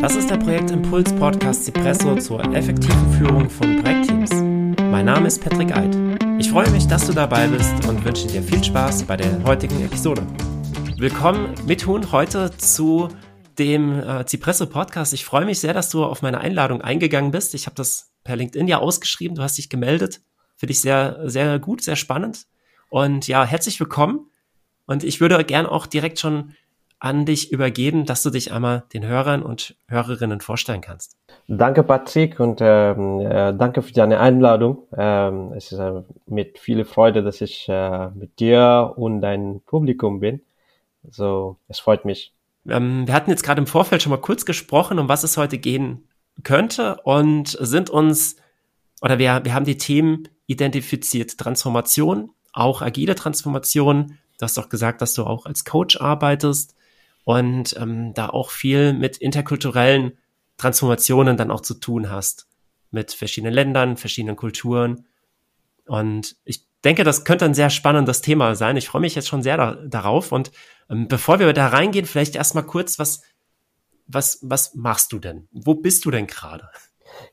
Das ist der Projektimpuls Podcast Cipresso zur effektiven Führung von Projektteams. Mein Name ist Patrick Eid. Ich freue mich, dass du dabei bist und wünsche dir viel Spaß bei der heutigen Episode. Willkommen mit Huhn heute zu dem äh, Cipresso Podcast. Ich freue mich sehr, dass du auf meine Einladung eingegangen bist. Ich habe das per LinkedIn ja ausgeschrieben. Du hast dich gemeldet. Finde ich sehr, sehr gut, sehr spannend. Und ja, herzlich willkommen. Und ich würde gern auch direkt schon an dich übergeben, dass du dich einmal den Hörern und Hörerinnen vorstellen kannst. Danke, Patrick, und ähm, äh, danke für deine Einladung. Ähm, es ist äh, mit viel Freude, dass ich äh, mit dir und deinem Publikum bin. So, es freut mich. Ähm, wir hatten jetzt gerade im Vorfeld schon mal kurz gesprochen, um was es heute gehen könnte und sind uns, oder wir, wir haben die Themen identifiziert. Transformation, auch agile Transformation. Du hast doch gesagt, dass du auch als Coach arbeitest und ähm, da auch viel mit interkulturellen Transformationen dann auch zu tun hast. Mit verschiedenen Ländern, verschiedenen Kulturen. Und ich denke, das könnte ein sehr spannendes Thema sein. Ich freue mich jetzt schon sehr da, darauf. Und ähm, bevor wir da reingehen, vielleicht erstmal kurz, was, was, was machst du denn? Wo bist du denn gerade?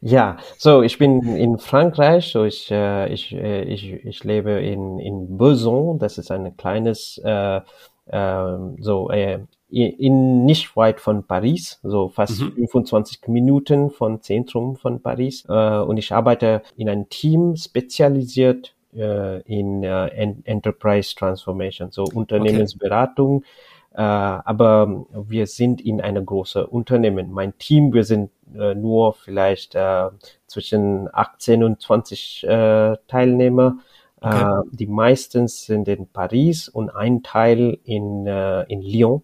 Ja, so ich bin in Frankreich, so ich, äh, ich, äh, ich, ich lebe in, in Besançon, das ist ein kleines äh, äh, so äh, in nicht weit von Paris, so fast mhm. 25 Minuten von Zentrum von Paris. Äh, und ich arbeite in einem Team spezialisiert äh, in äh, Enterprise Transformation, so Unternehmensberatung. Okay. Äh, aber wir sind in einem großen Unternehmen. Mein Team, wir sind äh, nur vielleicht äh, zwischen 18 und 20 äh, Teilnehmer. Okay. Die meisten sind in Paris und ein Teil in, in Lyon.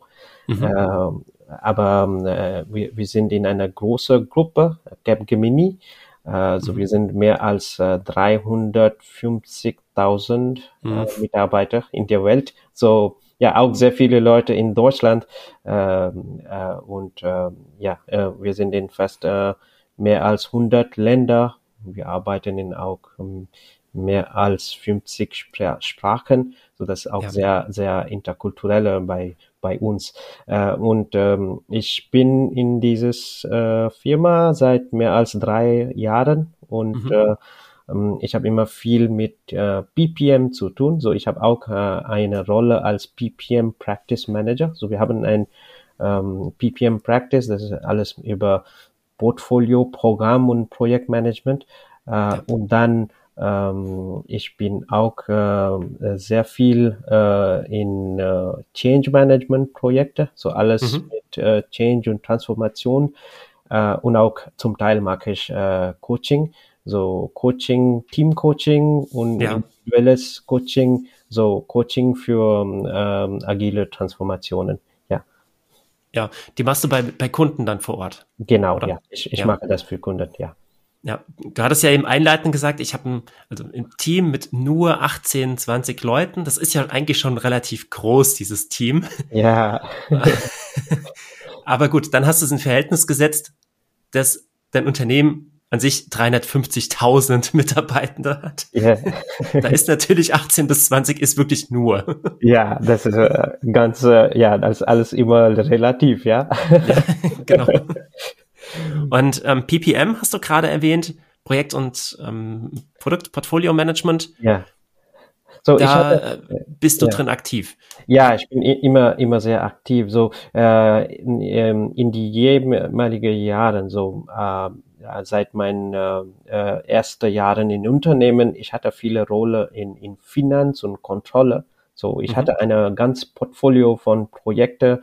Mhm. Äh, aber äh, wir, wir sind in einer großen Gruppe, Capgemini. Also mhm. wir sind mehr als äh, 350.000 äh, mhm. Mitarbeiter in der Welt. So ja auch sehr viele Leute in Deutschland ähm, äh, und äh, ja äh, wir sind in fast äh, mehr als 100 Länder. Wir arbeiten in auch mehr als 50 Sprachen, so dass auch ja. sehr sehr interkulturelle bei bei uns. Äh, und ähm, ich bin in dieses äh, Firma seit mehr als drei Jahren und mhm. äh, ähm, ich habe immer viel mit äh, PPM zu tun. So, ich habe auch äh, eine Rolle als PPM Practice Manager. So, wir haben ein ähm, PPM Practice, das ist alles über Portfolio, Programm und Projektmanagement. Äh, und dann ähm, ich bin auch äh, sehr viel äh, in äh, Change Management Projekte, so alles mhm. mit äh, Change und Transformation äh, und auch zum Teil mache ich äh, Coaching, so Coaching, Team Coaching und ja. individuelles Coaching, so Coaching für ähm, agile Transformationen. Ja. Ja, die machst du bei, bei Kunden dann vor Ort. Genau, oder? ja. Ich, ich ja. mache das für Kunden, ja. Ja, du hattest ja eben einleitend gesagt, ich habe ein, also ein Team mit nur 18, 20 Leuten. Das ist ja eigentlich schon relativ groß, dieses Team. Ja. Aber gut, dann hast du es in Verhältnis gesetzt, dass dein Unternehmen an sich 350.000 Mitarbeitende hat. Ja. da ist natürlich 18 bis 20 ist wirklich nur. Ja, das ist äh, ganz, äh, ja, das ist alles immer relativ, ja. ja genau. Und ähm, PPM hast du gerade erwähnt, Projekt- und ähm, Produktportfolio-Management. Ja. So, da hatte, äh, bist du ja. drin aktiv. Ja, ich bin immer immer sehr aktiv. So äh, in, ähm, in die jemaligen Jahren, so äh, seit meinen äh, ersten Jahren in Unternehmen, ich hatte viele Rolle in, in Finanz und Kontrolle. So, ich mhm. hatte eine ganz Portfolio von Projekten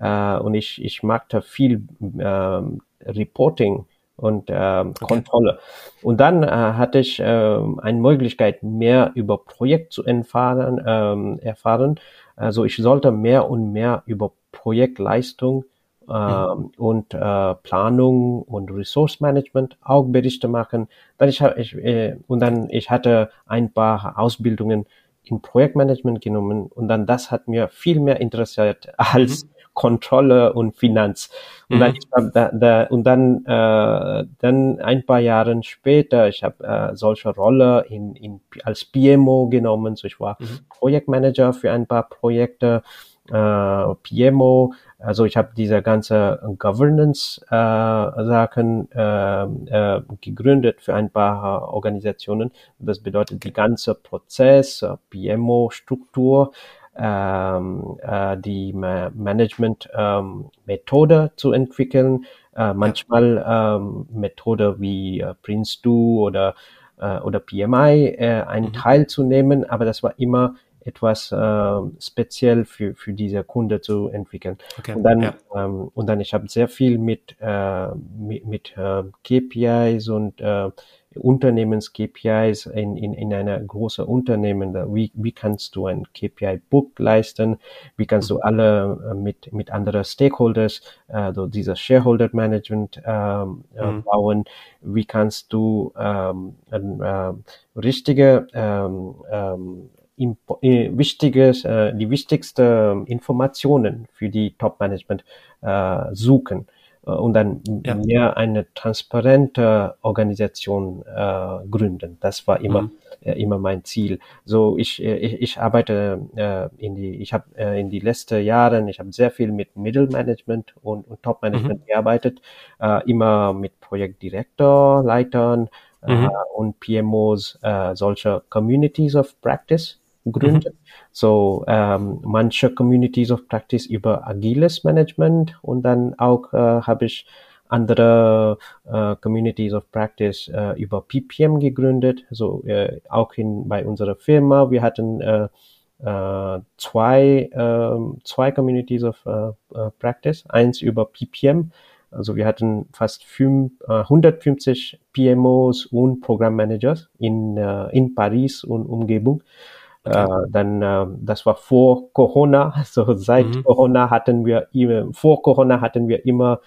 äh, und ich, ich machte viel äh, Reporting und okay. Kontrolle. Und dann äh, hatte ich äh, eine Möglichkeit, mehr über Projekt zu erfahren. Ähm, erfahren. Also ich sollte mehr und mehr über Projektleistung äh, mhm. und äh, Planung und Resource Management auch Berichte machen. Dann ich, ich äh, und dann ich hatte ein paar Ausbildungen in Projektmanagement genommen und dann das hat mir viel mehr interessiert als mhm. Kontrolle und Finanz. Und mhm. dann, da, da, und dann, äh, dann ein paar Jahre später, ich habe äh, solche Rolle in, in, als PMO genommen. So ich war mhm. Projektmanager für ein paar Projekte. äh, PMO. Also ich habe diese ganze Governance-Sachen äh, äh, gegründet für ein paar Organisationen. Das bedeutet die ganze Prozess, äh, PMO-Struktur, ähm, äh, die Ma Management-Methode ähm, zu entwickeln. Äh, manchmal ähm, Methode wie äh, Prince2 oder, äh, oder PMI äh, einen mhm. Teil zu nehmen, aber das war immer etwas äh, speziell für, für diese Kunde zu entwickeln. Okay, und dann, ja. ähm, und dann ich habe sehr viel mit, äh, mit, mit äh, KPIs und äh, Unternehmens-KPIs in, in, in einer großen Unternehmen. Wie, wie kannst du ein KPI-Book leisten? Wie kannst du alle äh, mit, mit anderen Stakeholders, äh, so dieses Shareholder-Management ähm, äh, mhm. bauen? Wie kannst du ähm, äh, richtige ähm, ähm, äh, wichtiges, äh, die wichtigsten Informationen für die Top-Management äh, suchen äh, und dann ja. mehr eine transparente Organisation äh, gründen. Das war immer mhm. äh, immer mein Ziel. So ich ich, ich arbeite äh, in die ich habe äh, in die letzten Jahren ich habe sehr viel mit Middle Management und, und Top Management mhm. gearbeitet, äh, immer mit Projektdirektor, Leitern äh, mhm. und PMOs äh, solcher Communities of Practice gründen. Mhm. So ähm, manche Communities of Practice über agiles Management und dann auch äh, habe ich andere äh, Communities of Practice äh, über PPM gegründet. So äh, auch in bei unserer Firma wir hatten äh, äh, zwei äh, zwei Communities of äh, äh Practice. Eins über PPM. Also wir hatten fast fünf, äh, 150 PMOs und Programmmanagers in, äh, in Paris und Umgebung. Okay. Äh, dann, äh, das war vor Corona. Also seit mhm. Corona hatten wir, vor Corona hatten wir immer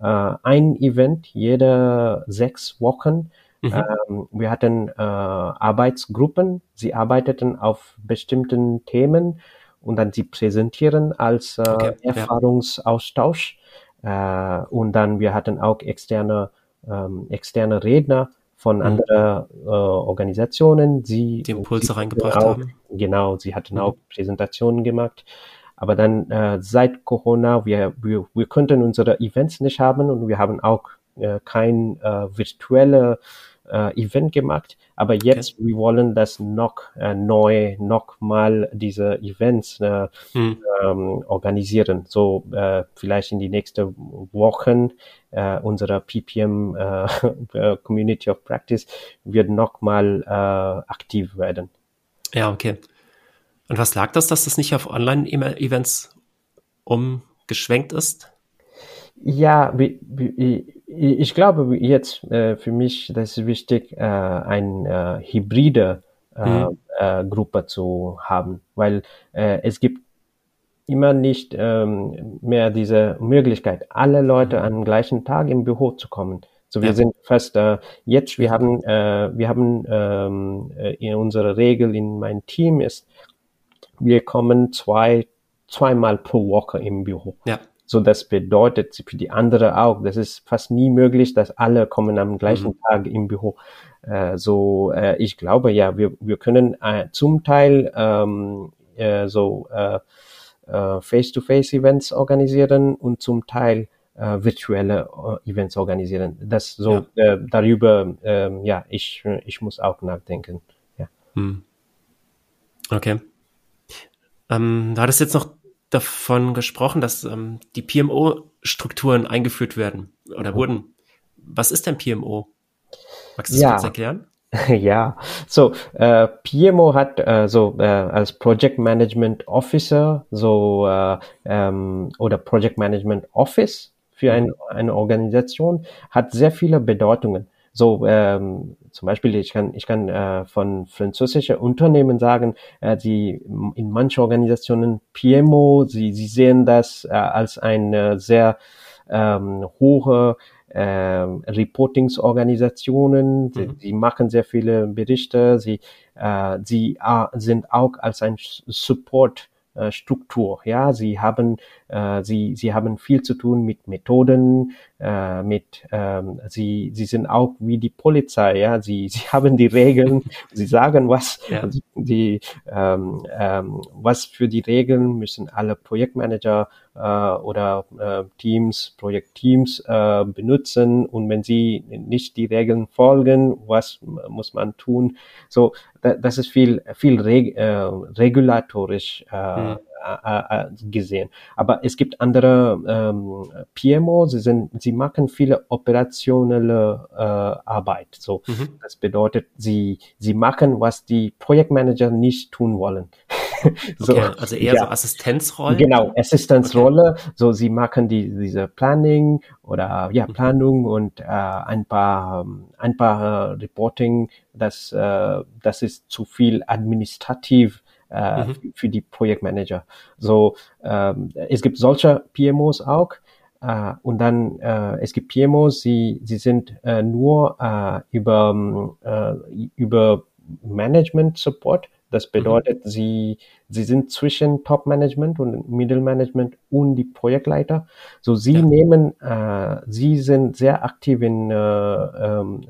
äh, ein Event jede sechs Wochen. Mhm. Ähm, wir hatten äh, Arbeitsgruppen. Sie arbeiteten auf bestimmten Themen und dann sie präsentieren als äh, okay. Erfahrungsaustausch. Ja. Äh, und dann wir hatten auch externe ähm, externe Redner von mhm. anderen äh, Organisationen. Sie die Impulse reingebracht auch, haben. Genau, sie hatten mhm. auch Präsentationen gemacht. Aber dann äh, seit Corona, wir, wir, wir konnten unsere Events nicht haben und wir haben auch äh, kein äh, virtuelle äh, Event gemacht. Aber jetzt, okay. wir wollen das noch äh, neu, noch mal diese Events äh, hm. ähm, organisieren. So äh, vielleicht in die nächsten Wochen äh, unserer PPM äh, äh, Community of Practice wird noch mal äh, aktiv werden. Ja, okay. Und was lag das, dass das nicht auf Online-Events umgeschwenkt ist? Ja, wie, wie, ich glaube jetzt äh, für mich, das ist wichtig, äh, eine äh, hybride äh, mhm. äh, Gruppe zu haben, weil äh, es gibt immer nicht ähm, mehr diese Möglichkeit, alle Leute mhm. am gleichen Tag im Büro zu kommen. So, wir ja. sind fast äh, jetzt, wir haben, äh, wir haben ähm, äh, in unserer Regel in meinem Team ist, wir kommen zwei, zweimal pro Woche im Büro. Ja. So, das bedeutet für die andere auch, das ist fast nie möglich, dass alle kommen am gleichen mhm. Tag im Büro. Äh, so, äh, ich glaube ja, wir, wir können äh, zum Teil ähm, äh, so äh, äh, Face-to-Face-Events organisieren und zum Teil virtuelle Events organisieren. Das so ja. darüber, äh, ja, ich, ich muss auch nachdenken. Ja. Hm. Okay. Ähm, du hattest jetzt noch davon gesprochen, dass ähm, die PMO-Strukturen eingeführt werden oder wurden. Was ist denn PMO? Magst du das ja. kurz erklären? Ja, so äh, PMO hat äh, so äh, als Project Management Officer so äh, ähm, oder Project Management Office für ein, eine Organisation hat sehr viele Bedeutungen. So ähm, zum Beispiel, ich kann, ich kann äh, von französischen Unternehmen sagen, äh, die in manchen Organisationen PMO, sie, sie sehen das äh, als eine sehr ähm, hohe äh, Reportingsorganisationen. Sie, mhm. sie machen sehr viele Berichte. Sie, äh, sie äh, sind auch als ein Support äh, Struktur. Ja, sie haben, sie, sie haben viel zu tun mit Methoden, äh, mit, ähm, sie, sie sind auch wie die Polizei. Ja, sie, sie haben die Regeln, sie sagen was, ja. die, ähm, ähm, was für die Regeln müssen alle Projektmanager äh, oder äh, Teams, Projektteams äh, benutzen und wenn sie nicht die Regeln folgen, was muss man tun? So, das ist viel, viel reg äh, regulatorisch äh, mhm. Äh, gesehen. Aber es gibt andere ähm, PMO, sie sind, sie machen viele operationelle äh, Arbeit. So, mhm. das bedeutet, sie, sie machen, was die Projektmanager nicht tun wollen. so, okay, also eher ja. so Assistenzrolle. Genau, Assistenzrolle. Okay. So, sie machen die, diese Planning oder ja, mhm. Planung und äh, ein paar, ein paar äh, Reporting, das, äh, das ist zu viel administrativ äh, mhm. für die Projektmanager. So, ähm, es gibt solche PMOs auch. Uh, und dann uh, es gibt PMOs, sie sie sind uh, nur über über Management Support das mhm. bedeutet, mhm. sie, sie sind zwischen Top-Management und Middle-Management und die Projektleiter. So, sie ja. nehmen, äh, sie sind sehr aktiv in äh, ähm,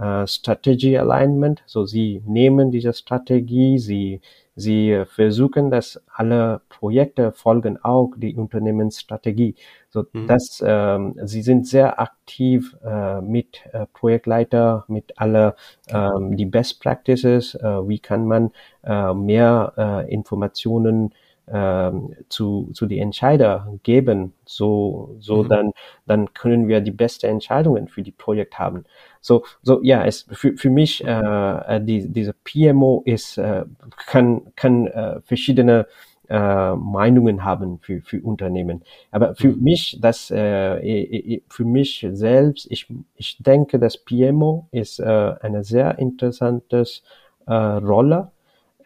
äh, Strategy Alignment. So, sie nehmen diese Strategie, sie Sie versuchen, dass alle Projekte folgen auch die Unternehmensstrategie. So, mhm. dass ähm, sie sind sehr aktiv äh, mit äh, Projektleiter, mit alle ähm, die Best Practices. Äh, wie kann man äh, mehr äh, Informationen ähm, zu, zu die Entscheider geben, so, so mhm. dann, dann können wir die beste Entscheidungen für die Projekt haben. So, so ja, es für, für mich äh, äh die, diese PMO ist äh, kann kann äh, verschiedene äh, Meinungen haben für, für Unternehmen. Aber für mhm. mich, das äh, für mich selbst, ich, ich denke, dass PMO ist äh, eine sehr interessantes äh, Rolle.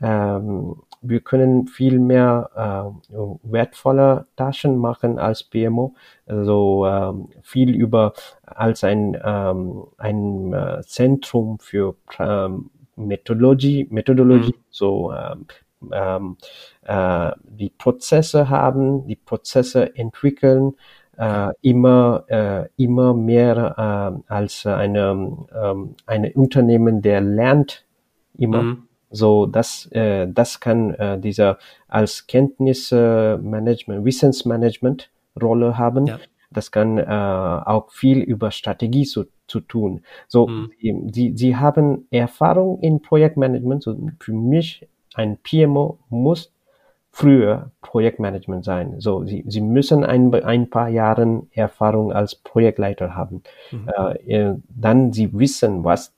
Ähm, wir können viel mehr äh, wertvolle Taschen machen als PMO, also ähm, viel über als ein ähm, ein äh, Zentrum für ähm, Methodologie, Methodologie, mhm. so ähm, ähm, äh, die Prozesse haben, die Prozesse entwickeln, äh, immer äh, immer mehr äh, als eine ähm, eine Unternehmen, der lernt immer. Mhm so, das, äh, das kann äh, dieser als Kenntnismanagement, Wissensmanagement Rolle haben. Ja. Das kann äh, auch viel über Strategie zu, zu tun. So, mhm. sie, sie haben Erfahrung in Projektmanagement. So, für mich ein PMO muss früher Projektmanagement sein. So, sie, sie müssen ein, ein paar Jahren Erfahrung als Projektleiter haben. Mhm. Äh, dann sie wissen, was,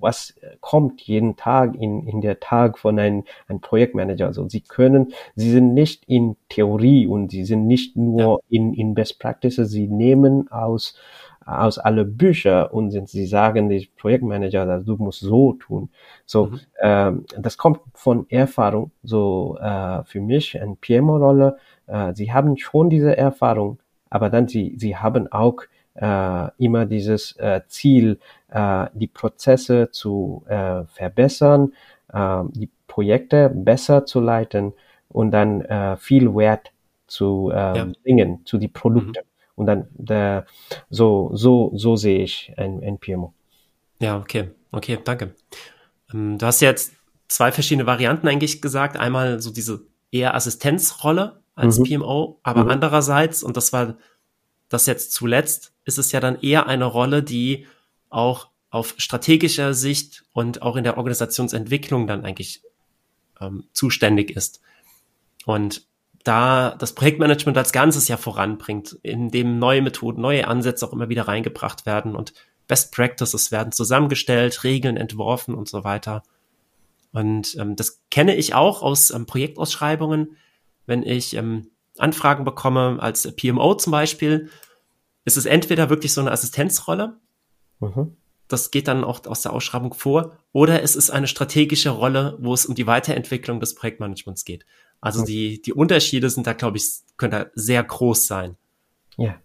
was kommt jeden Tag in, in der Tag von einem, einem Projektmanager. Also sie können, sie sind nicht in Theorie und sie sind nicht nur ja. in, in Best Practices, sie nehmen aus, aus alle Bücher und sind, sie sagen, die Projektmanager, also du musst so tun. So, mhm. ähm, das kommt von Erfahrung. So, äh, für mich eine PMO-Rolle, äh, sie haben schon diese Erfahrung, aber dann sie, sie haben auch äh, immer dieses äh, Ziel, äh, die Prozesse zu äh, verbessern, äh, die Projekte besser zu leiten und dann äh, viel Wert zu äh, ja. bringen zu die Produkte. Mhm. Und dann der, so so so sehe ich ein, ein PMO. Ja, okay, okay, danke. Ähm, du hast jetzt zwei verschiedene Varianten eigentlich gesagt. Einmal so diese eher Assistenzrolle als mhm. PMO, aber mhm. andererseits, und das war das jetzt zuletzt, ist es ja dann eher eine Rolle, die auch auf strategischer Sicht und auch in der Organisationsentwicklung dann eigentlich ähm, zuständig ist. Und da das Projektmanagement als Ganzes ja voranbringt, in dem neue Methoden, neue Ansätze auch immer wieder reingebracht werden und Best Practices werden zusammengestellt, Regeln entworfen und so weiter. Und ähm, das kenne ich auch aus ähm, Projektausschreibungen, wenn ich ähm, Anfragen bekomme als PMO zum Beispiel, ist es entweder wirklich so eine Assistenzrolle, mhm. das geht dann auch aus der Ausschreibung vor, oder es ist eine strategische Rolle, wo es um die Weiterentwicklung des Projektmanagements geht. Also mhm. die, die Unterschiede sind da, glaube ich, können da sehr groß sein. Ja.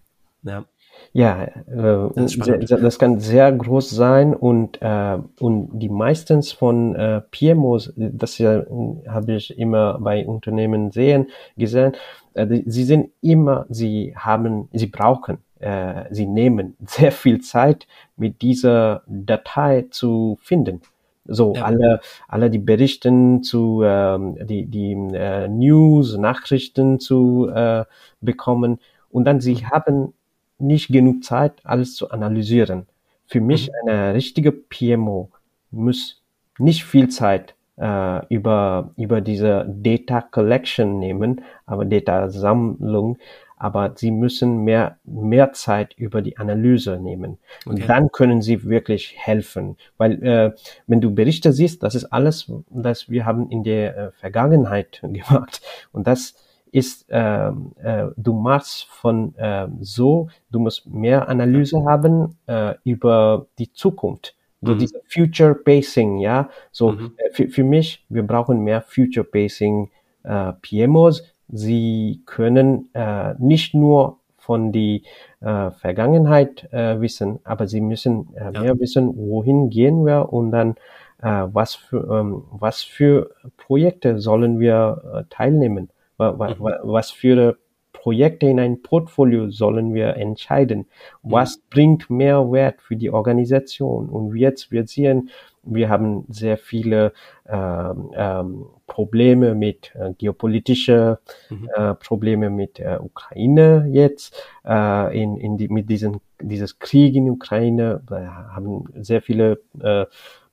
Ja. Ja, äh, das, das, kann sehr groß sein und, äh, und die meistens von äh, PMOs, das ja, habe ich immer bei Unternehmen sehen, gesehen, äh, sie sind immer, sie haben, sie brauchen, äh, sie nehmen sehr viel Zeit, mit dieser Datei zu finden. So ja. alle, alle die Berichten zu, ähm, die, die äh, News, Nachrichten zu äh, bekommen und dann sie haben nicht genug Zeit, alles zu analysieren. Für mich mhm. eine richtige PMO muss nicht viel Zeit äh, über, über diese Data Collection nehmen, aber Data Sammlung, aber sie müssen mehr, mehr Zeit über die Analyse nehmen. Und dann können sie wirklich helfen. Weil äh, wenn du Berichte siehst, das ist alles, das wir haben in der äh, Vergangenheit gemacht. Und das ist, äh, äh, du machst von äh, so, du musst mehr Analyse haben äh, über die Zukunft. So mhm. diese Future Pacing, ja. So mhm. Äh, für, für mich, wir brauchen mehr Future Pacing äh, PMOs. Sie können äh, nicht nur von die äh, Vergangenheit äh, wissen, aber sie müssen äh, ja. mehr wissen, wohin gehen wir und dann äh, was für ähm, was für Projekte sollen wir äh, teilnehmen. Mhm. Was für Projekte in ein Portfolio sollen wir entscheiden? Mhm. Was bringt mehr Wert für die Organisation? Und jetzt, wir sehen, wir haben sehr viele ähm, ähm, Probleme mit äh, geopolitische mhm. äh, Probleme mit der Ukraine jetzt äh, in, in die, mit diesen dieses Krieg in Ukraine wir haben sehr viele äh,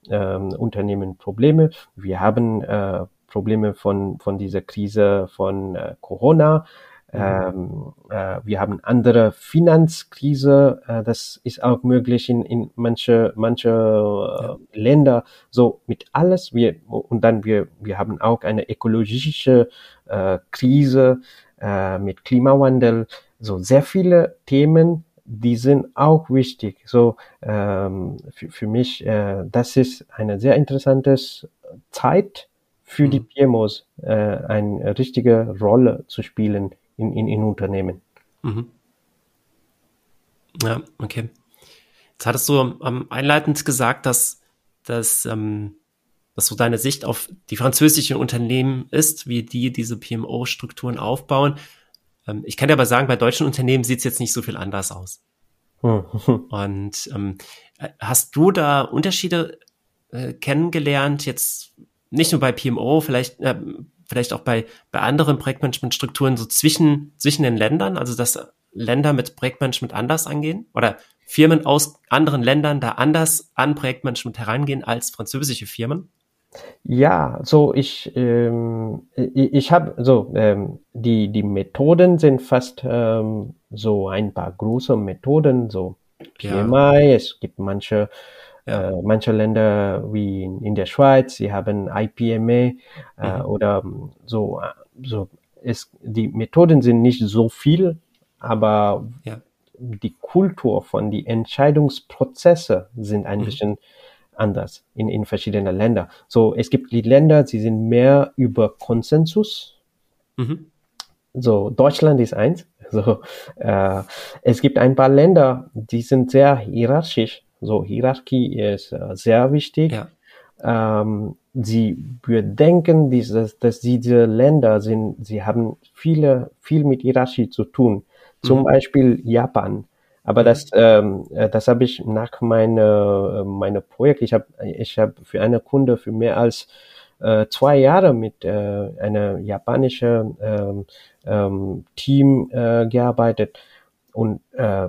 äh, Unternehmen Probleme. Wir haben äh, Probleme von, von dieser Krise von äh, Corona. Mhm. Ähm, äh, wir haben andere Finanzkrise, äh, das ist auch möglich in, in manche, manche äh, ja. Länder. So mit alles, wir, und dann wir, wir haben auch eine ökologische äh, Krise äh, mit Klimawandel. So sehr viele Themen, die sind auch wichtig. So ähm, für, für mich, äh, das ist eine sehr interessante Zeit für die mhm. PMOs äh, eine richtige Rolle zu spielen in, in, in Unternehmen. Mhm. Ja, okay. Jetzt hattest du ähm, einleitend gesagt, dass, dass, ähm, dass so deine Sicht auf die französischen Unternehmen ist, wie die diese PMO-Strukturen aufbauen. Ähm, ich kann dir aber sagen, bei deutschen Unternehmen sieht es jetzt nicht so viel anders aus. Hm. Und ähm, hast du da Unterschiede äh, kennengelernt, jetzt nicht nur bei PMO, vielleicht, äh, vielleicht auch bei, bei anderen Projektmanagementstrukturen so zwischen, zwischen den Ländern, also dass Länder mit Projektmanagement anders angehen oder Firmen aus anderen Ländern da anders an Projektmanagement herangehen als französische Firmen? Ja, so ich ähm, ich, ich habe so ähm, die die Methoden sind fast ähm, so ein paar große Methoden so PMI. Ja. Es gibt manche ja. Äh, manche Länder wie in, in, der Schweiz, sie haben IPMA äh, mhm. oder so, so es, die Methoden sind nicht so viel, aber ja. die Kultur von die Entscheidungsprozesse sind ein mhm. bisschen anders in, in verschiedenen Ländern. So, es gibt die Länder, sie sind mehr über Konsensus. Mhm. So, Deutschland ist eins. So, äh, es gibt ein paar Länder, die sind sehr hierarchisch. So, Hierarchie ist äh, sehr wichtig. Ja. Ähm, sie bedenken, dieses, dass diese Länder sind, sie haben viele, viel mit Hierarchie zu tun. Zum mhm. Beispiel Japan. Aber mhm. das, ähm, äh, das habe ich nach meiner meine Projekt. Ich habe ich hab für eine Kunde für mehr als äh, zwei Jahre mit äh, einer japanischen ähm, ähm, Team äh, gearbeitet und äh,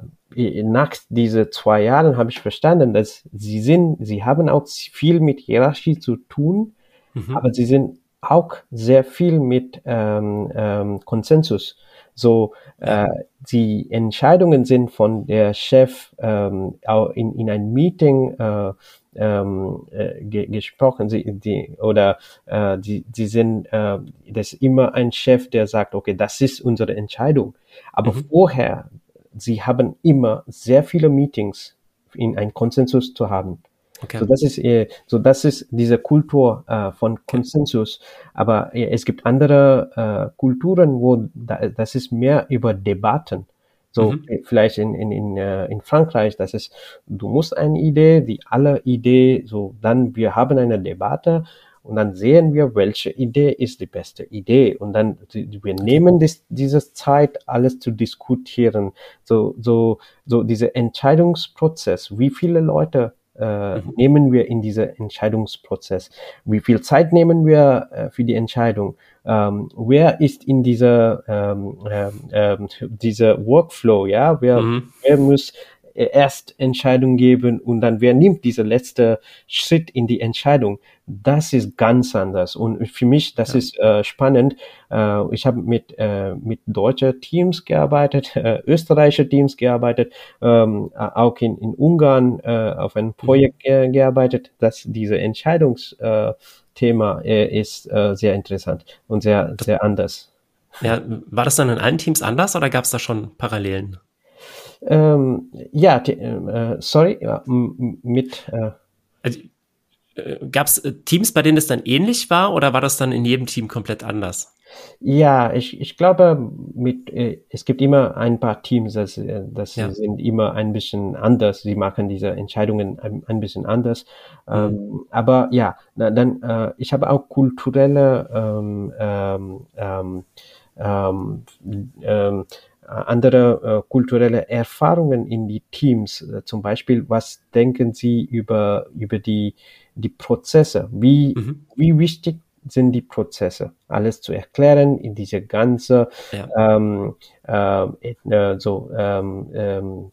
nach diese zwei Jahren habe ich verstanden, dass sie sind, sie haben auch viel mit Hierarchie zu tun, mhm. aber sie sind auch sehr viel mit ähm, ähm, Konsensus. So, äh, die Entscheidungen sind von der Chef ähm, in, in ein Meeting äh, ähm, äh, ge gesprochen, sie, die, oder äh, die, die sind, äh, das ist immer ein Chef, der sagt, okay, das ist unsere Entscheidung. Aber mhm. vorher sie haben immer sehr viele Meetings, in ein Konsensus zu haben. Okay. So das ist äh, so das ist diese Kultur äh, von Konsensus. Aber äh, es gibt andere äh, Kulturen, wo da, das ist mehr über Debatten. So mhm. vielleicht in, in, in, äh, in Frankreich, das ist, du musst eine Idee, die alle Idee, so dann wir haben eine Debatte und dann sehen wir, welche Idee ist die beste Idee und dann wir nehmen das, diese Zeit, alles zu diskutieren. So so so dieser Entscheidungsprozess, wie viele Leute äh, mhm. nehmen wir in dieser Entscheidungsprozess? Wie viel Zeit nehmen wir äh, für die Entscheidung? Ähm, wer ist in dieser ähm, ähm, ähm dieser Workflow? Ja, wer, mhm. wer muss erst Entscheidung geben und dann wer nimmt dieser letzte Schritt in die Entscheidung. Das ist ganz anders und für mich das ja. ist äh, spannend. Äh, ich habe mit äh, mit deutsche Teams gearbeitet, äh, österreichische Teams gearbeitet, ähm, auch in in Ungarn äh, auf ein Projekt mhm. gearbeitet, dass diese Entscheidungsthema äh, ist äh, sehr interessant und sehr sehr anders. Ja, war das dann in allen Teams anders oder gab es da schon Parallelen? Ähm, ja, äh, sorry, ja, mit. Äh, also, äh, Gab es äh, Teams, bei denen es dann ähnlich war oder war das dann in jedem Team komplett anders? Ja, ich, ich glaube, mit, äh, es gibt immer ein paar Teams, das, äh, das ja. sind immer ein bisschen anders. Sie machen diese Entscheidungen ein, ein bisschen anders. Mhm. Ähm, aber ja, na, dann, äh, ich habe auch kulturelle ähm, ähm, ähm, ähm, ähm äh, andere äh, kulturelle Erfahrungen in die Teams. Äh, zum Beispiel, was denken Sie über, über die, die Prozesse? Wie, mhm. wie wichtig sind die Prozesse? Alles zu erklären in diese ganze, ja. ähm, äh, so, ähm, ähm,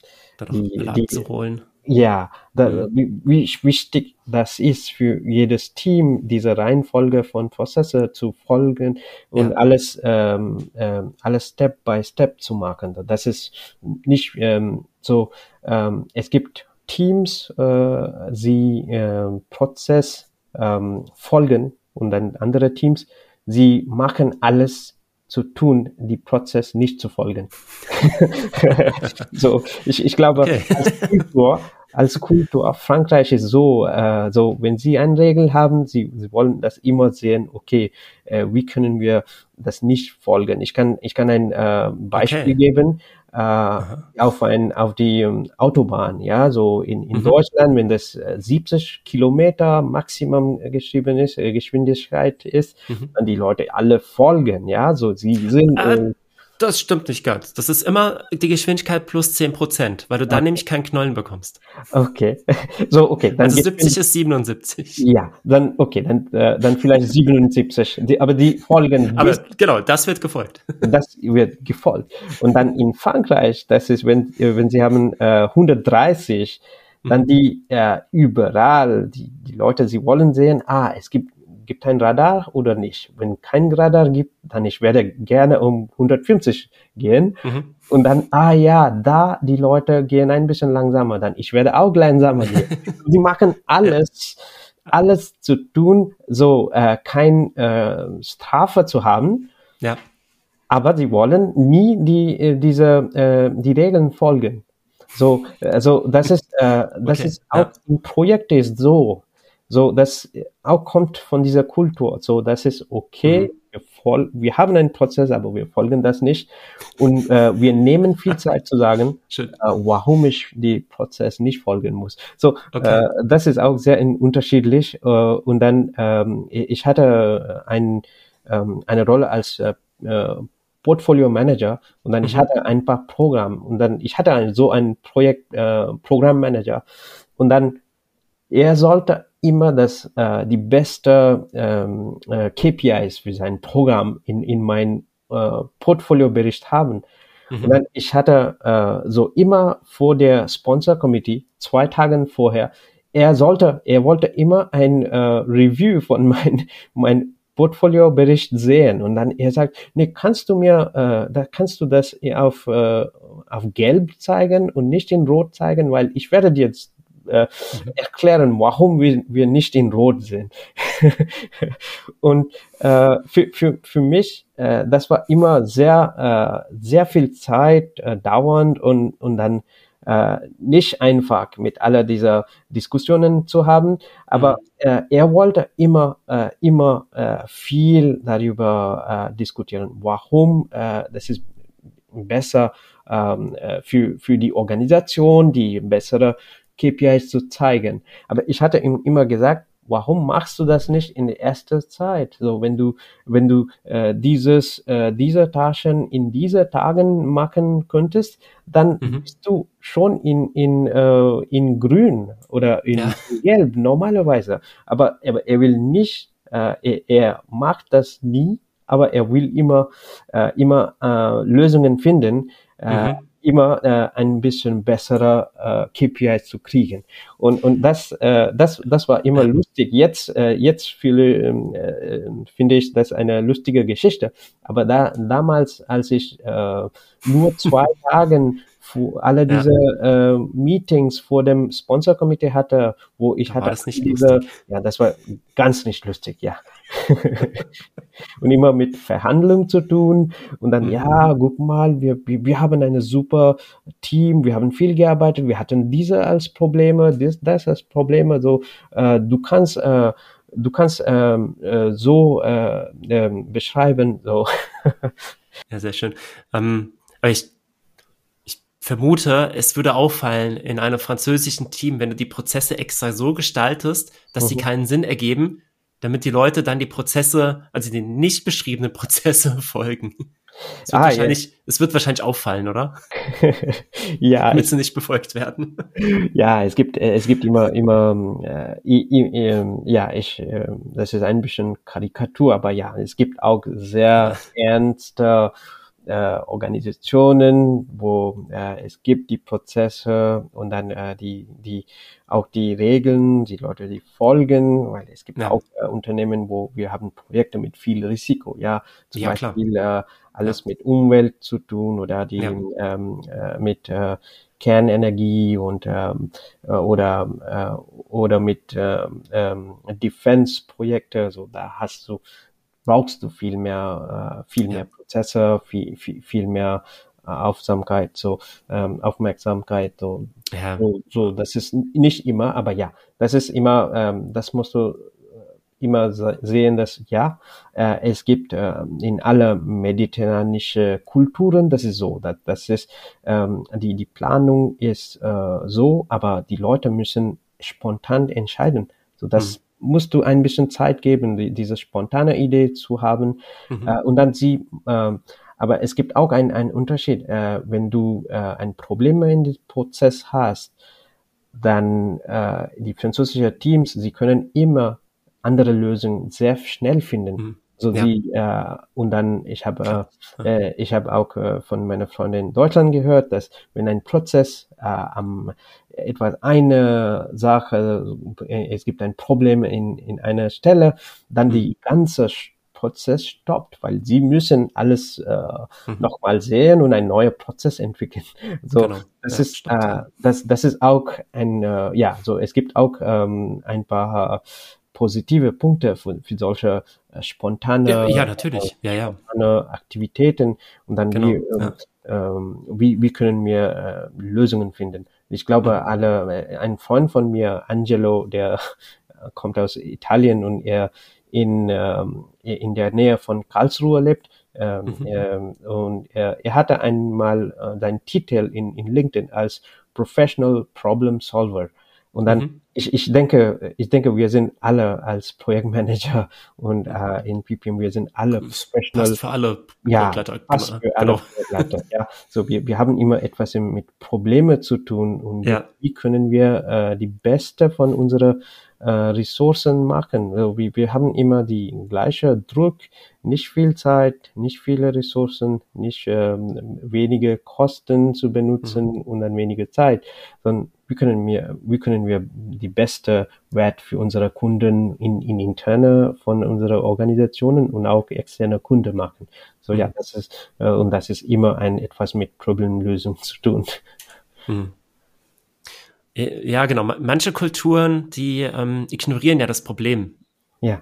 die, die, abzuholen. Ja, da, mhm. wichtig das ist für jedes Team, diese Reihenfolge von Prozesse zu folgen und ja. alles, ähm, ähm, alles Step by Step zu machen. Das ist nicht ähm, so, ähm, es gibt Teams, äh, sie äh, Prozess ähm, folgen und dann andere Teams, sie machen alles zu tun, die Prozess nicht zu folgen. so, ich, ich glaube, okay. als Kultur, als Kultur, Frankreich ist so, äh, so, wenn Sie eine Regel haben, Sie, Sie wollen das immer sehen, okay, äh, wie können wir das nicht folgen? Ich kann, ich kann ein äh, Beispiel okay. geben äh, auf ein auf die um, Autobahn. Ja, so in, in mhm. Deutschland, wenn das äh, 70 Kilometer Maximum geschrieben ist, äh, Geschwindigkeit ist, mhm. dann die Leute alle folgen. Ja, so sie sind. Äh, das stimmt nicht ganz. Das ist immer die Geschwindigkeit plus 10 Prozent, weil du dann okay. nämlich keinen Knollen bekommst. Okay. So, okay. Dann also 70 ist 77. Ja, dann, okay, dann, äh, dann vielleicht 77. Die, aber die folgen. Aber genau, das wird gefolgt. Das wird gefolgt. Und dann in Frankreich, das ist, wenn, wenn sie haben äh, 130, dann mhm. die äh, überall, die, die Leute, sie wollen sehen, ah, es gibt gibt ein Radar oder nicht? Wenn kein Radar gibt, dann ich werde gerne um 150 gehen. Mhm. Und dann, ah ja, da die Leute gehen ein bisschen langsamer, dann ich werde auch langsamer gehen. Sie machen alles, alles zu tun, so äh, kein äh, Strafe zu haben. Ja. Aber sie wollen nie die äh, diese äh, die Regeln folgen. So, also das ist äh, das okay. ist auch ja. im Projekt ist so. So, das auch kommt von dieser Kultur. So, das ist okay. Mhm. Wir, voll, wir haben einen Prozess, aber wir folgen das nicht. Und äh, wir nehmen viel Zeit zu sagen, äh, warum ich die Prozess nicht folgen muss. So, okay. äh, das ist auch sehr unterschiedlich. Äh, und dann, ähm, ich hatte ein, ähm, eine Rolle als äh, äh, Portfolio Manager und dann mhm. ich hatte ein paar Programme und dann ich hatte ein, so ein Projekt äh, Programmmanager und dann er sollte immer das, äh, die beste ähm, äh, KPIs für sein Programm in, in mein äh, Portfoliobericht haben. Mhm. Und dann, ich hatte äh, so immer vor der Sponsor Committee, zwei Tagen vorher, er sollte, er wollte immer ein äh, Review von mein, mein Portfoliobericht sehen und dann er sagt, nee, kannst du mir, äh, da kannst du das auf äh, auf Gelb zeigen und nicht in Rot zeigen, weil ich werde dir jetzt äh, mhm. erklären, warum wir, wir nicht in Rot sind. und äh, für, für, für mich, äh, das war immer sehr, äh, sehr viel Zeit äh, dauernd und, und dann äh, nicht einfach mit aller dieser Diskussionen zu haben, aber mhm. äh, er wollte immer, äh, immer äh, viel darüber äh, diskutieren, warum äh, das ist besser ähm, äh, für, für die Organisation, die bessere KPIs zu zeigen. Aber ich hatte ihm immer gesagt, warum machst du das nicht in der ersten Zeit? So, wenn du, wenn du äh, dieses, äh, diese Taschen in diese Tagen machen könntest, dann mhm. bist du schon in, in, äh, in grün oder in ja. gelb normalerweise. Aber, aber er will nicht, äh, er, er macht das nie, aber er will immer, äh, immer äh, Lösungen finden. Äh, mhm immer äh, ein bisschen bessere äh, KPIs zu kriegen. Und, und das, äh, das, das war immer lustig. Jetzt, äh, jetzt viele, ähm, äh, finde ich das eine lustige Geschichte. Aber da, damals, als ich äh, nur zwei Tagen alle diese ja. äh, Meetings vor dem Sponsorkomitee hatte, wo ich da hatte das nicht diese, lustig. ja, das war ganz nicht lustig, ja. und immer mit Verhandlungen zu tun und dann, mhm. ja, guck mal, wir, wir haben eine super Team, wir haben viel gearbeitet, wir hatten diese als Probleme, das, das als Probleme, so, äh, du kannst, äh, du kannst ähm, äh, so äh, äh, beschreiben, so. ja, sehr schön. Ähm, aber ich vermute, es würde auffallen in einem französischen Team, wenn du die Prozesse extra so gestaltest, dass mhm. die keinen Sinn ergeben, damit die Leute dann die Prozesse, also die nicht beschriebenen Prozesse folgen. Es wird, ah, wahrscheinlich, ja. es wird wahrscheinlich auffallen, oder? ja. Damit sie nicht befolgt werden. Ja, es gibt, äh, es gibt immer, immer, äh, äh, ja, ich, äh, das ist ein bisschen Karikatur, aber ja, es gibt auch sehr ernste äh, Organisationen, wo äh, es gibt die Prozesse und dann äh, die, die auch die Regeln, die Leute, die folgen, weil es gibt ja. auch äh, Unternehmen, wo wir haben Projekte mit viel Risiko, ja, zum ja, Beispiel äh, alles ja. mit Umwelt zu tun oder die ähm, äh, mit äh, Kernenergie und ähm, äh, oder äh, oder mit äh, ähm, Defense-Projekte, so da hast du brauchst du viel mehr, äh, viel mehr Prozesse, viel, viel, viel mehr äh, Aufmerksamkeit, so ähm, Aufmerksamkeit, so, ja. so, so, das ist nicht immer, aber ja, das ist immer, ähm, das musst du äh, immer sehen, dass ja, äh, es gibt äh, in alle mediterranische Kulturen, das ist so, das, das ist ähm, die die Planung ist äh, so, aber die Leute müssen spontan entscheiden, so dass mhm musst du ein bisschen Zeit geben, die, diese spontane Idee zu haben mhm. äh, und dann sie, äh, aber es gibt auch einen, Unterschied, äh, wenn du äh, ein Problem in dem Prozess hast, dann äh, die französischen Teams, sie können immer andere Lösungen sehr schnell finden. Mhm. So ja. die äh, und dann ich habe äh, äh, ich habe auch äh, von meiner Freundin in Deutschland gehört, dass wenn ein Prozess äh, am etwas eine Sache äh, es gibt ein Problem in in einer Stelle, dann mhm. die ganze Prozess stoppt, weil sie müssen alles äh, mhm. nochmal sehen und ein neuer Prozess entwickeln. So, genau. das ja, ist äh, das das ist auch ein äh, ja so es gibt auch ähm, ein paar positive Punkte für, für solche äh, spontane, ja, ja natürlich, äh, ja, ja. spontane Aktivitäten und dann genau, wie, ähm, ja. ähm, wie, wie können wir äh, Lösungen finden. Ich glaube, mhm. alle, äh, ein Freund von mir, Angelo, der kommt aus Italien und er in, ähm, in der Nähe von Karlsruhe lebt. Ähm, mhm. ähm, und er, er hatte einmal äh, seinen Titel in, in LinkedIn als Professional Problem Solver. Und dann, mhm. ich, ich denke, ich denke, wir sind alle als Projektmanager und äh, in PPM, wir sind alle professional. Passt für alle ja, passt für genau. alle ja. So, wir, wir haben immer etwas mit Probleme zu tun und ja. wie können wir äh, die beste von unserer Ressourcen machen. Also wir, wir haben immer die gleiche Druck, nicht viel Zeit, nicht viele Ressourcen, nicht ähm, wenige Kosten zu benutzen mhm. und dann wenige Zeit, sondern wie können wir, wie können wir die beste Wert für unsere Kunden in, in interne von unserer Organisationen und auch externe Kunden machen. So mhm. ja, das ist äh, und das ist immer ein etwas mit Problemlösung zu tun. Mhm. Ja, genau. Manche Kulturen, die ähm, ignorieren ja das Problem. Ja.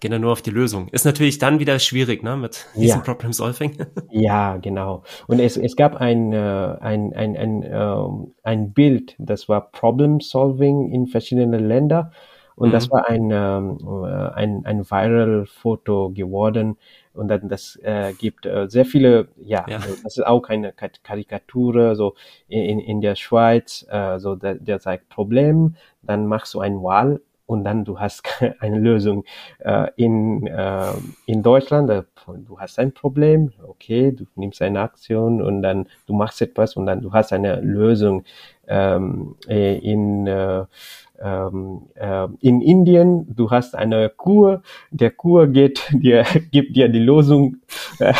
Gehen dann nur auf die Lösung. Ist natürlich dann wieder schwierig, ne, mit diesem ja. Problem Solving. ja, genau. Und es, es gab ein, äh, ein, ein, ein, äh, ein Bild, das war Problem Solving in verschiedenen Ländern. Und mhm. das war ein, ähm, äh, ein, ein Viral-Foto geworden. Und dann, das äh, gibt äh, sehr viele, ja, ja, also das ist auch eine Karikatur, so in, in der Schweiz, äh, so der, der zeigt Problem, dann machst du ein Wahl und dann du hast eine Lösung. Äh, in, äh, in Deutschland, äh, du hast ein Problem, okay, du nimmst eine Aktion und dann du machst etwas und dann du hast eine Lösung. Ähm, äh, in äh, ähm, äh, in Indien, du hast eine Kur, der Kur geht dir, gibt dir die Lösung, äh,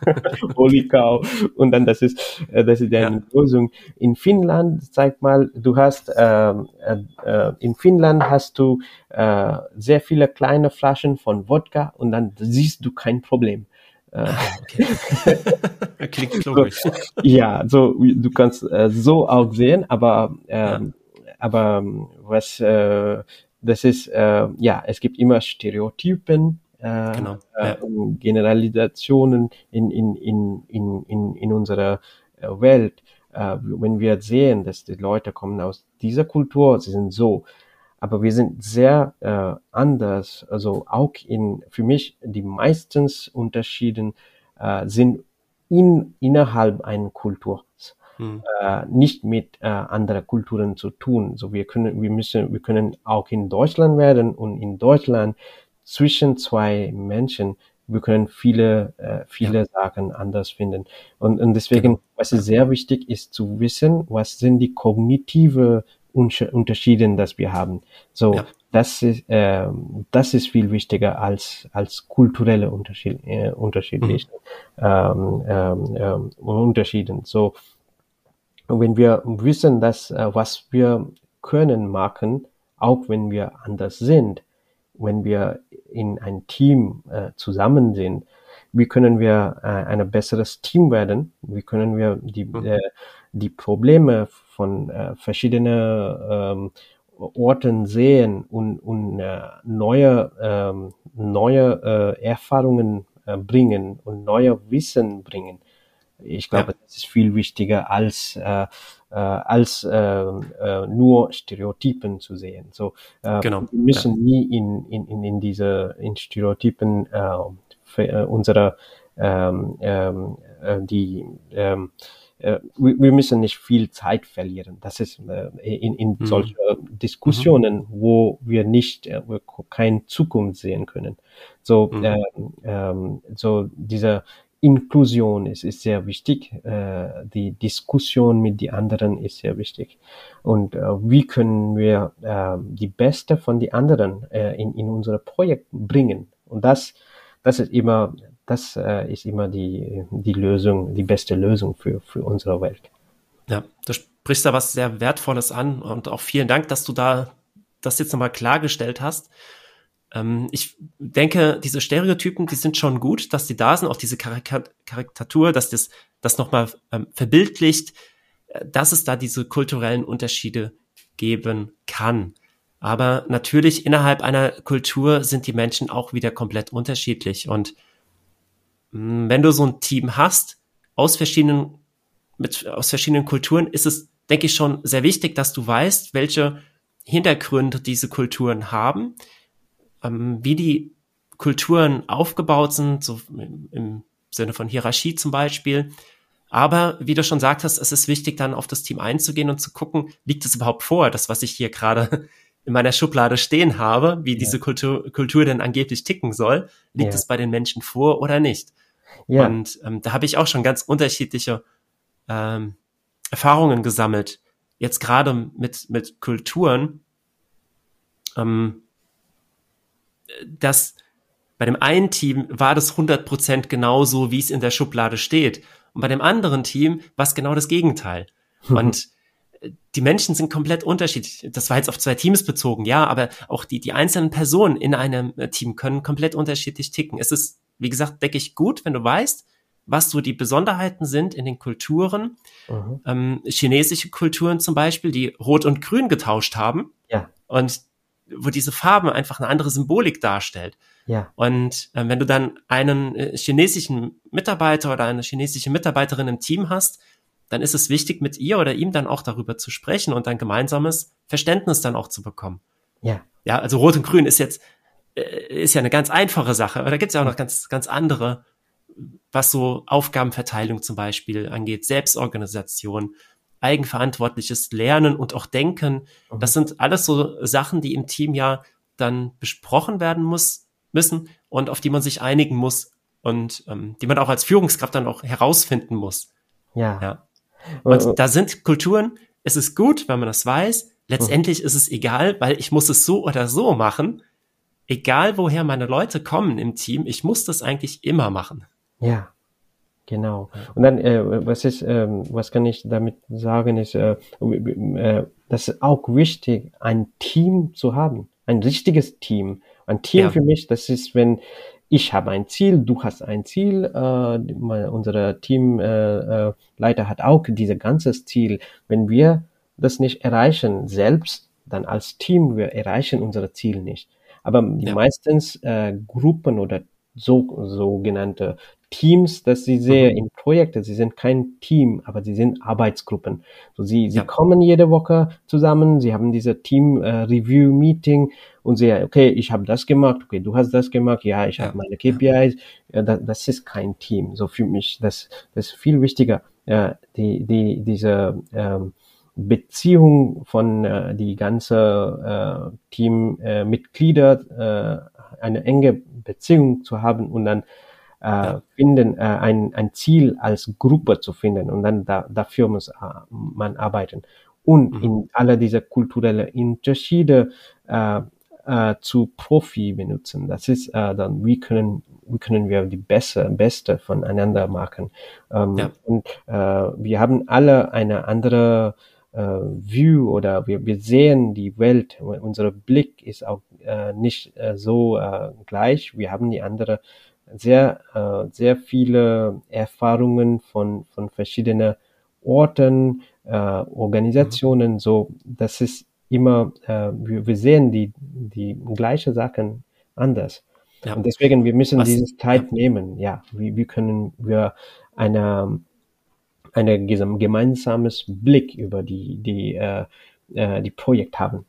Holy Cow, und dann das ist, äh, das ist deine ja. Lösung. In Finnland, sag mal, du hast, äh, äh, in Finnland hast du äh, sehr viele kleine Flaschen von Wodka und dann siehst du kein Problem. Äh, ah, okay. Klingt logisch. So, ja, so du kannst äh, so auch sehen, aber ähm, ja aber ähm, was äh, das ist, äh, ja, es gibt immer Stereotypen, äh, genau, äh, ja. Generalisationen in, in, in, in, in, in unserer äh, Welt. Äh, wenn wir sehen, dass die Leute kommen aus dieser Kultur, sie sind so, aber wir sind sehr äh, anders. Also auch in, für mich, die meistens Unterschieden äh, sind in, innerhalb einer Kultur hm. äh, nicht mit äh, anderen Kulturen zu tun. So wir können, wir müssen, wir können auch in Deutschland werden und in Deutschland zwischen zwei Menschen wir können viele, äh, viele ja. Sachen anders finden. Und, und deswegen, genau. was ist sehr wichtig, ist zu wissen, was sind die kognitive Unterschiede, dass wir haben. So, ja. das ist, äh, das ist viel wichtiger als, als kulturelle Unterschied, äh, unterschiedliche mhm. ähm, ähm, ähm, Unterschieden. So, wenn wir wissen, dass äh, was wir können machen, auch wenn wir anders sind, wenn wir in ein Team äh, zusammen sind, wie können wir äh, ein besseres Team werden? Wie können wir die, mhm. äh, die Probleme von äh, verschiedenen ähm, Orten sehen und, und äh, neue, ähm, neue äh, Erfahrungen äh, bringen und neue Wissen bringen? Ich glaube, ja. das ist viel wichtiger als äh, äh, als äh, äh, nur Stereotypen zu sehen. So, äh, genau. wir müssen ja. nie in, in, in, in diese in Stereotypen äh, für, äh, unserer ähm, ähm, äh, die ähm, äh, wir, wir müssen nicht viel Zeit verlieren. Das ist äh, in, in mhm. solchen Diskussionen, mhm. wo wir nicht, äh, wo keine Zukunft sehen können. So, mhm. ähm, ähm, so dieser Inklusion ist, ist sehr wichtig. Äh, die Diskussion mit den anderen ist sehr wichtig. Und äh, wie können wir äh, die Beste von den anderen äh, in, in unser Projekt bringen? Und das, das ist immer, das äh, ist immer die, die Lösung, die beste Lösung für, für unsere Welt. Ja, du sprichst da was sehr Wertvolles an und auch vielen Dank, dass du da das jetzt nochmal klargestellt hast. Ähm, ich denke, diese Stereotypen, die sind schon gut, dass die da sind, auch diese Karikatur, dass das das nochmal ähm, verbildlicht, äh, dass es da diese kulturellen Unterschiede geben kann. Aber natürlich innerhalb einer Kultur sind die Menschen auch wieder komplett unterschiedlich. Und mm, wenn du so ein Team hast aus verschiedenen, mit, aus verschiedenen Kulturen, ist es, denke ich, schon sehr wichtig, dass du weißt, welche Hintergründe diese Kulturen haben, ähm, wie die Kulturen aufgebaut sind, so im, im Sinne von Hierarchie zum Beispiel. Aber wie du schon sagtest, es ist wichtig, dann auf das Team einzugehen und zu gucken, liegt es überhaupt vor, das, was ich hier gerade in meiner Schublade stehen habe, wie ja. diese Kultur, Kultur denn angeblich ticken soll, liegt ja. es bei den Menschen vor oder nicht? Ja. Und ähm, da habe ich auch schon ganz unterschiedliche ähm, Erfahrungen gesammelt. Jetzt gerade mit, mit Kulturen, ähm, dass bei dem einen Team war das 100% genauso, wie es in der Schublade steht. Und bei dem anderen Team war es genau das Gegenteil. Und äh, die Menschen sind komplett unterschiedlich. Das war jetzt auf zwei Teams bezogen, ja, aber auch die, die einzelnen Personen in einem äh, Team können komplett unterschiedlich ticken. Es ist, wie gesagt, denke ich, gut, wenn du weißt, was so die Besonderheiten sind in den Kulturen. Mhm. Ähm, chinesische Kulturen zum Beispiel, die Rot und Grün getauscht haben. Ja. Und wo diese Farbe einfach eine andere Symbolik darstellt. Ja. Und äh, wenn du dann einen äh, chinesischen Mitarbeiter oder eine chinesische Mitarbeiterin im Team hast, dann ist es wichtig, mit ihr oder ihm dann auch darüber zu sprechen und ein gemeinsames Verständnis dann auch zu bekommen. Ja. Ja, also Rot und Grün ist jetzt, äh, ist ja eine ganz einfache Sache, aber da gibt es ja auch noch ganz, ganz andere, was so Aufgabenverteilung zum Beispiel angeht, Selbstorganisation, eigenverantwortliches Lernen und auch Denken. Mhm. Das sind alles so Sachen, die im Team ja dann besprochen werden muss, müssen und auf die man sich einigen muss und ähm, die man auch als Führungskraft dann auch herausfinden muss. Ja. ja. Und da sind Kulturen, es ist gut, wenn man das weiß. Letztendlich mhm. ist es egal, weil ich muss es so oder so machen. Egal woher meine Leute kommen im Team, ich muss das eigentlich immer machen. Ja. Genau. Und dann, äh, was ist, ähm, was kann ich damit sagen, ist, äh, äh, das ist auch wichtig, ein Team zu haben, ein richtiges Team. Ein Team ja. für mich, das ist, wenn ich habe ein Ziel, du hast ein Ziel, äh, unser Teamleiter äh, äh, hat auch dieses ganze Ziel. Wenn wir das nicht erreichen selbst, dann als Team, wir erreichen unser Ziel nicht. Aber ja. meistens äh, Gruppen oder so sogenannte Teams, dass sie sehr mhm. in Projekte, sie sind kein Team, aber sie sind Arbeitsgruppen. So sie, sie ja. kommen jede Woche zusammen, sie haben diese Team äh, Review Meeting und sie, okay, ich habe das gemacht, okay, du hast das gemacht, ja, ich ja. habe meine KPIs. Ja, das, das ist kein Team. So für mich, das, das ist viel wichtiger. Ja, die, die, diese ähm, Beziehung von äh, die ganze äh, Teammitglieder, äh, eine enge Beziehung zu haben und dann äh, ja. finden, äh, ein, ein Ziel als Gruppe zu finden und dann da, dafür muss äh, man arbeiten. Und mhm. in alle diese kulturellen Unterschiede äh, äh, zu Profi benutzen. Das ist äh, dann, wie können, wie können wir die beste, beste voneinander machen. Ähm, ja. Und äh, wir haben alle eine andere äh, View oder wir, wir sehen die Welt, unser Blick ist auch äh, nicht äh, so äh, gleich. Wir haben die andere sehr, äh, sehr viele Erfahrungen von, von verschiedenen Orten, äh, Organisationen, mhm. so, das ist immer, äh, wir, wir sehen die, die gleiche Sachen anders. Ja. Und deswegen, wir müssen Was, diese Zeit ja. nehmen, ja, wie, wie können wir eine, eine gemeinsames Blick über die, die, äh, äh, die Projekt haben.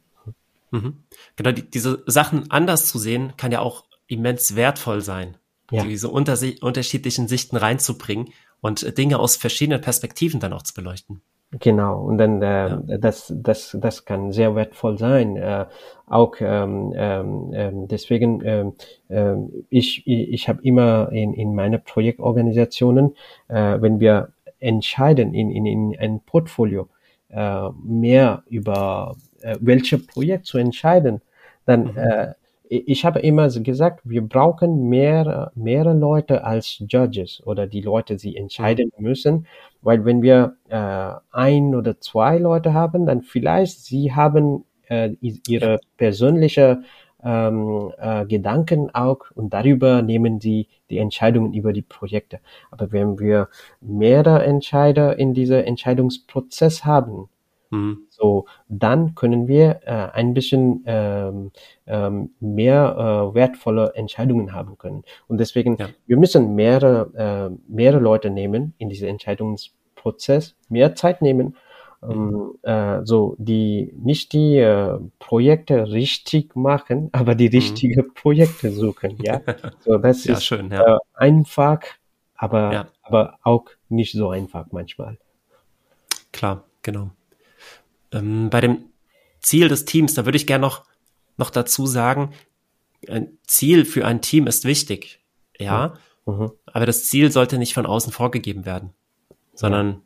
Mhm. Genau, die, diese Sachen anders zu sehen, kann ja auch immens wertvoll sein ja. diese unter unterschiedlichen Sichten reinzubringen und Dinge aus verschiedenen Perspektiven dann auch zu beleuchten. Genau, und dann äh, ja. das, das, das kann sehr wertvoll sein. Äh, auch ähm, ähm, ähm deswegen, ähm, äh, ich, ich habe immer in, in meine Projektorganisationen, äh, wenn wir entscheiden in, in, in ein Portfolio äh, mehr über äh, welche Projekt zu entscheiden, dann mhm. äh, ich habe immer gesagt, wir brauchen mehr, mehrere Leute als Judges oder die Leute, die entscheiden mhm. müssen, weil wenn wir äh, ein oder zwei Leute haben, dann vielleicht sie haben äh, ihre persönliche ähm, äh, Gedanken auch und darüber nehmen sie die Entscheidungen über die Projekte. Aber wenn wir mehrere Entscheider in dieser Entscheidungsprozess haben, Mhm. So, dann können wir äh, ein bisschen ähm, ähm, mehr äh, wertvolle Entscheidungen haben können. Und deswegen, ja. wir müssen mehrere, äh, mehrere Leute nehmen in diesen Entscheidungsprozess, mehr Zeit nehmen, ähm, äh, so die nicht die äh, Projekte richtig machen, aber die mhm. richtigen mhm. Projekte suchen. Ja, so das ja, ist schön, ja. äh, einfach, aber ja. aber auch nicht so einfach manchmal. Klar, genau. Ähm, bei dem Ziel des Teams, da würde ich gerne noch, noch dazu sagen, ein Ziel für ein Team ist wichtig, ja, mhm. aber das Ziel sollte nicht von außen vorgegeben werden, sondern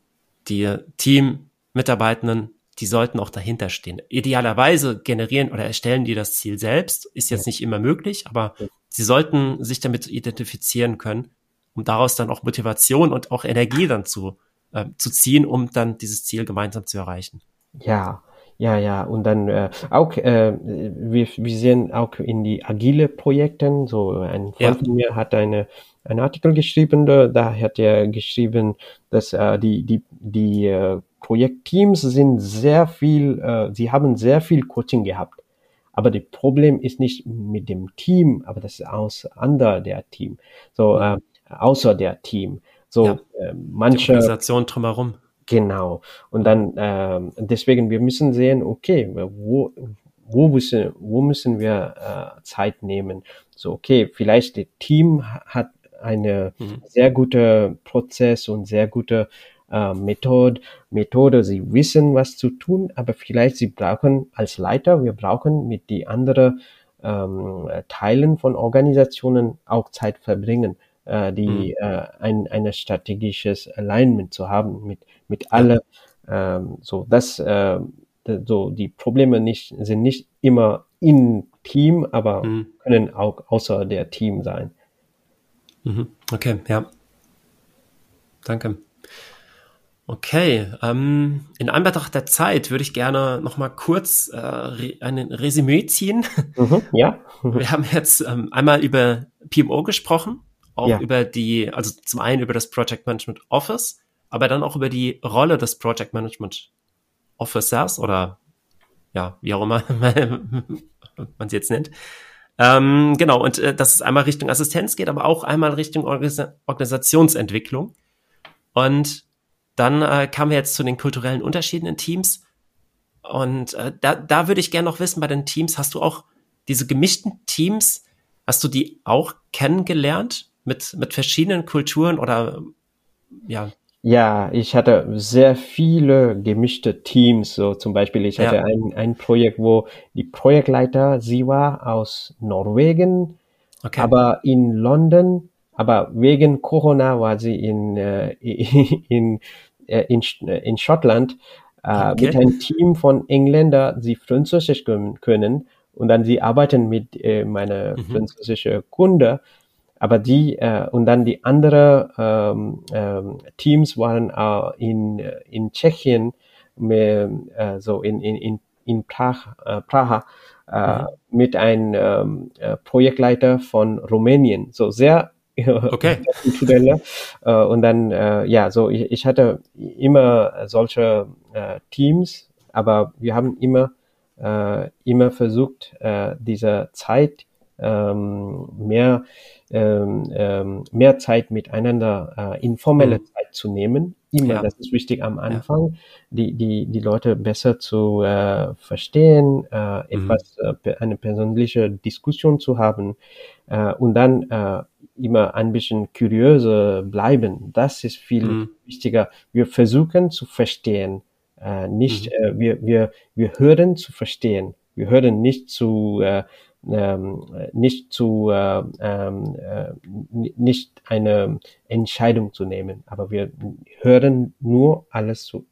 die Team-Mitarbeitenden, die sollten auch dahinter stehen. Idealerweise generieren oder erstellen die das Ziel selbst, ist jetzt nicht immer möglich, aber sie sollten sich damit identifizieren können, um daraus dann auch Motivation und auch Energie dann zu, äh, zu ziehen, um dann dieses Ziel gemeinsam zu erreichen. Ja, ja, ja. Und dann äh, auch, äh, wir, wir sehen auch in die agile Projekten, so ein Freund ja. von mir hat eine einen Artikel geschrieben, da hat er geschrieben, dass äh, die, die, die äh, Projektteams sind sehr viel, äh, sie haben sehr viel Coaching gehabt. Aber das Problem ist nicht mit dem Team, aber das ist aus ander der Team. So, äh, außer der Team. So, ja. äh, manche. Die Organisation drumherum. Genau. Und dann, äh, deswegen, wir müssen sehen, okay, wo, wo müssen, wo müssen wir äh, Zeit nehmen? So, okay, vielleicht das Team hat eine mhm. sehr gute Prozess und sehr gute äh, Methode, Methode. Sie wissen, was zu tun, aber vielleicht sie brauchen als Leiter, wir brauchen mit die anderen ähm, Teilen von Organisationen auch Zeit verbringen, äh, die mhm. äh, ein ein strategisches Alignment zu haben mit mit alle ähm, so das äh, so die Probleme nicht sind nicht immer im Team, aber mhm. können auch außer der Team sein. Mhm. Okay, ja. Danke. Okay, ähm, in Anbetracht der Zeit würde ich gerne noch mal kurz äh, re ein Resümee ziehen. Mhm, ja. Wir haben jetzt ähm, einmal über PMO gesprochen, auch ja. über die, also zum einen über das Project Management Office, aber dann auch über die Rolle des Project Management Officers oder ja, wie auch immer man es jetzt nennt. Ähm, genau, und äh, dass es einmal Richtung Assistenz geht, aber auch einmal Richtung Organis Organisationsentwicklung. Und dann äh, kamen wir jetzt zu den kulturellen Unterschieden in Teams. Und äh, da, da würde ich gerne noch wissen, bei den Teams, hast du auch diese gemischten Teams, hast du die auch kennengelernt mit, mit verschiedenen Kulturen oder ja? Ja, ich hatte sehr viele gemischte Teams. So zum Beispiel, ich hatte ja. ein, ein Projekt, wo die Projektleiter, sie war aus Norwegen, okay. aber in London, aber wegen Corona war sie in, äh, in, äh, in, in Schottland äh, okay. mit einem Team von Engländer, die Französisch können und dann sie arbeiten mit äh, meiner mhm. französischen Kunde aber die äh, und dann die andere ähm, ähm, Teams waren äh, in in Tschechien mehr, äh, so in in in, in Praha, äh, Praha äh, mhm. mit einem ähm, äh, Projektleiter von Rumänien so sehr okay. äh, und dann äh, ja so ich, ich hatte immer solche äh, Teams aber wir haben immer äh, immer versucht äh, diese Zeit ähm, mehr ähm, ähm, mehr Zeit miteinander, äh, informelle mhm. Zeit zu nehmen. Immer, ja. das ist wichtig am Anfang, ja. die, die, die Leute besser zu äh, verstehen, äh, mhm. etwas, äh, eine persönliche Diskussion zu haben äh, und dann äh, immer ein bisschen kuriöser bleiben. Das ist viel mhm. wichtiger. Wir versuchen zu verstehen, äh, nicht, mhm. äh, wir, wir, wir hören zu verstehen. Wir hören nicht zu äh, ähm, nicht zu äh, ähm, äh, nicht eine Entscheidung zu nehmen, aber wir hören nur alles zu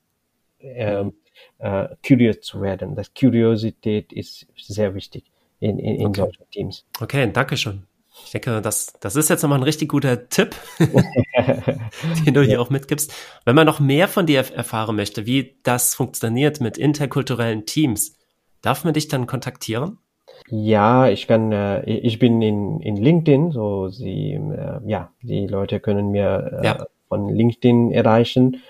ähm, äh, curious zu werden. Das Curiosität ist sehr wichtig in, in, in okay. solchen Teams. Okay, danke schön. Ich denke, das, das ist jetzt nochmal ein richtig guter Tipp, den du hier ja. auch mitgibst. Wenn man noch mehr von dir erfahren möchte, wie das funktioniert mit interkulturellen Teams, darf man dich dann kontaktieren? Ja, ich kann, äh, ich bin in, in LinkedIn, so sie, äh, ja, die Leute können mir äh, ja. von LinkedIn erreichen.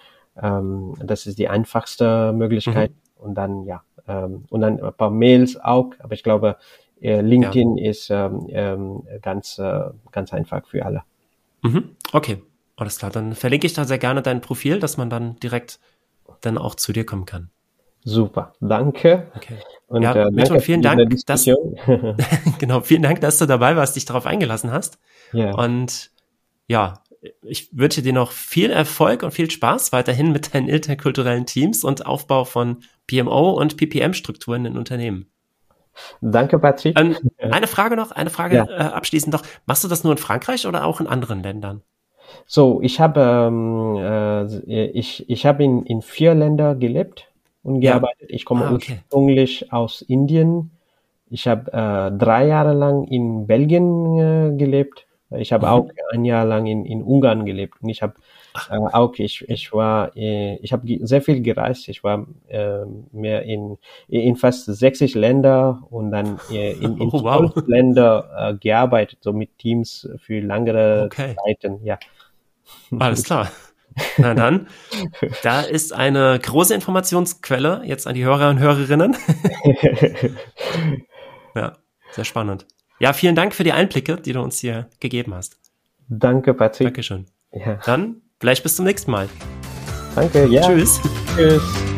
Ähm, das ist die einfachste Möglichkeit. Mhm. Und dann, ja, ähm, und dann ein paar Mails auch, aber ich glaube, äh, LinkedIn ja. ist ähm, ähm, ganz, äh, ganz einfach für alle. Mhm. Okay, alles klar. Dann verlinke ich da sehr gerne dein Profil, dass man dann direkt dann auch zu dir kommen kann. Super, danke. Okay. Und, ja, äh, danke vielen Dank, dass, genau, vielen Dank, dass du dabei warst, dich darauf eingelassen hast. Ja. Und ja, ich wünsche dir noch viel Erfolg und viel Spaß weiterhin mit deinen interkulturellen Teams und Aufbau von PMO und PPM-Strukturen in Unternehmen. Danke, Patrick. Ähm, eine Frage noch, eine Frage ja. äh, abschließend noch. Machst du das nur in Frankreich oder auch in anderen Ländern? So, ich habe ähm, äh, ich, ich habe in, in vier Ländern gelebt und gearbeitet. Ich komme ah, okay. ursprünglich aus Indien. Ich habe äh, drei Jahre lang in Belgien äh, gelebt. Ich habe mhm. auch ein Jahr lang in, in Ungarn gelebt und ich habe äh, auch ich ich war äh, ich habe sehr viel gereist. Ich war äh, mehr in in fast 60 Länder und dann äh, in, in oh, wow. Länder äh, gearbeitet, so mit Teams für langere okay. Zeiten. Ja. Alles klar. Na dann, da ist eine große Informationsquelle jetzt an die Hörer und Hörerinnen. ja, sehr spannend. Ja, vielen Dank für die Einblicke, die du uns hier gegeben hast. Danke, Patrick. Dankeschön. Ja. Dann vielleicht bis zum nächsten Mal. Danke, ja. Tschüss. Tschüss.